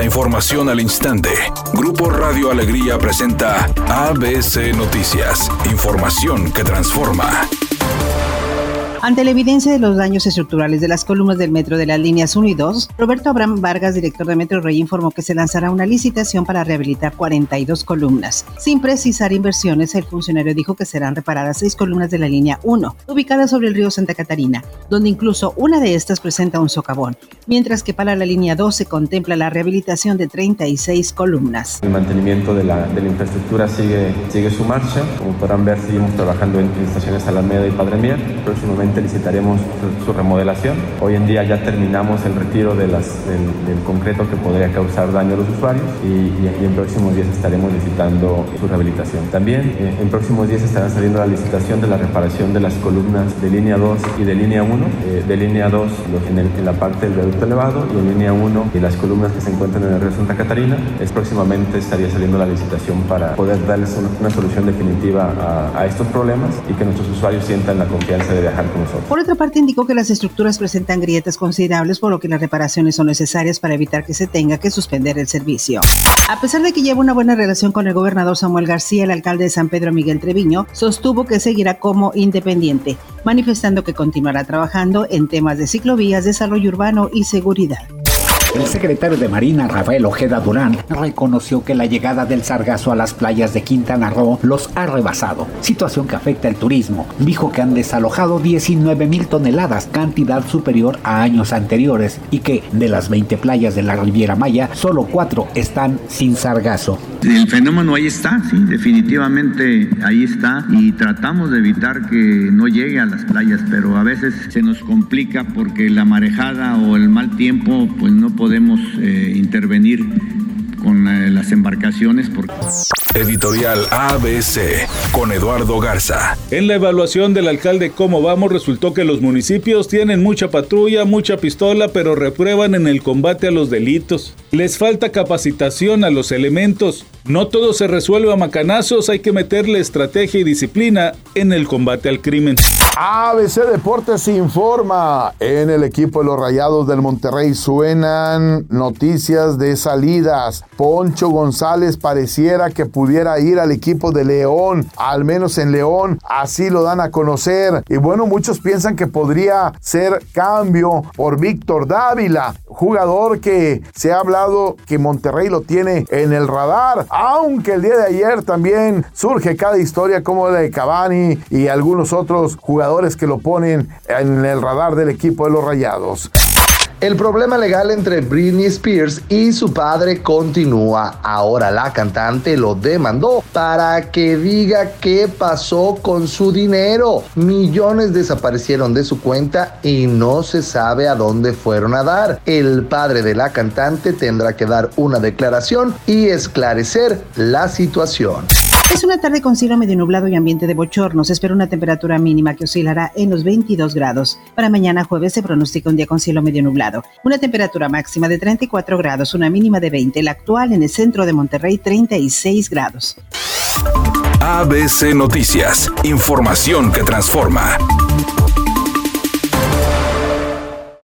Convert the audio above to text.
La información al instante. Grupo Radio Alegría presenta ABC Noticias. Información que transforma. Ante la evidencia de los daños estructurales de las columnas del metro de las líneas 1 y 2, Roberto Abraham Vargas, director de Metro Rey, informó que se lanzará una licitación para rehabilitar 42 columnas. Sin precisar inversiones, el funcionario dijo que serán reparadas seis columnas de la línea 1, ubicada sobre el río Santa Catarina, donde incluso una de estas presenta un socavón, mientras que para la línea 2 se contempla la rehabilitación de 36 columnas. El mantenimiento de la, infraestructura sigue, su marcha. Como podrán ver, seguimos trabajando en, en estaciones Alameda y Padre Mier. Próximamente licitaremos su, remodelación. Hoy en día ya terminamos el retiro del, concreto que podría causar daño a los usuarios y, en próximos días estaremos licitando su rehabilitación. También eh, en próximos días estará saliendo la licitación de la reparación de las columnas de línea 2 y de línea 1. Eh, de línea 2 en, en, la parte del elevado y en línea 1 y las columnas que se encuentran en el río Santa Catarina. Es próximamente estaría saliendo la licitación para poder darles una, una solución definitiva a, a estos problemas y que nuestros usuarios sientan la confianza de viajar con por otra parte, indicó que las estructuras presentan grietas considerables, por lo que las reparaciones son necesarias para evitar que se tenga que suspender el servicio. A pesar de que lleva una buena relación con el gobernador Samuel García, el alcalde de San Pedro Miguel Treviño sostuvo que seguirá como independiente, manifestando que continuará trabajando en temas de ciclovías, desarrollo urbano y seguridad. El secretario de Marina, Rafael Ojeda Durán, reconoció que la llegada del sargazo a las playas de Quintana Roo los ha rebasado, situación que afecta el turismo. Dijo que han desalojado 19 mil toneladas, cantidad superior a años anteriores, y que de las 20 playas de la Riviera Maya, solo 4 están sin sargazo. El fenómeno ahí está, sí, definitivamente ahí está, y tratamos de evitar que no llegue a las playas, pero a veces se nos complica porque la marejada o el mal tiempo pues no podemos eh, intervenir con eh, las embarcaciones. Porque... Editorial ABC con Eduardo Garza. En la evaluación del alcalde Cómo Vamos resultó que los municipios tienen mucha patrulla, mucha pistola, pero reprueban en el combate a los delitos. Les falta capacitación a los elementos. No todo se resuelve a macanazos, hay que meterle estrategia y disciplina en el combate al crimen. ABC Deportes informa. En el equipo de los Rayados del Monterrey suenan noticias de salidas. Poncho González pareciera que pudiera ir al equipo de León, al menos en León, así lo dan a conocer. Y bueno, muchos piensan que podría ser cambio por Víctor Dávila, jugador que se ha hablado que Monterrey lo tiene en el radar, aunque el día de ayer también surge cada historia como la de Cavani y algunos otros jugadores que lo ponen en el radar del equipo de los Rayados. El problema legal entre Britney Spears y su padre continúa. Ahora la cantante lo demandó para que diga qué pasó con su dinero. Millones desaparecieron de su cuenta y no se sabe a dónde fueron a dar. El padre de la cantante tendrá que dar una declaración y esclarecer la situación. Es una tarde con cielo medio nublado y ambiente de bochorno. Se espera una temperatura mínima que oscilará en los 22 grados. Para mañana jueves se pronostica un día con cielo medio Una temperatura máxima de 34 grados, una mínima de 20. La actual en el centro de Monterrey 36 grados. ABC Noticias. Información que transforma.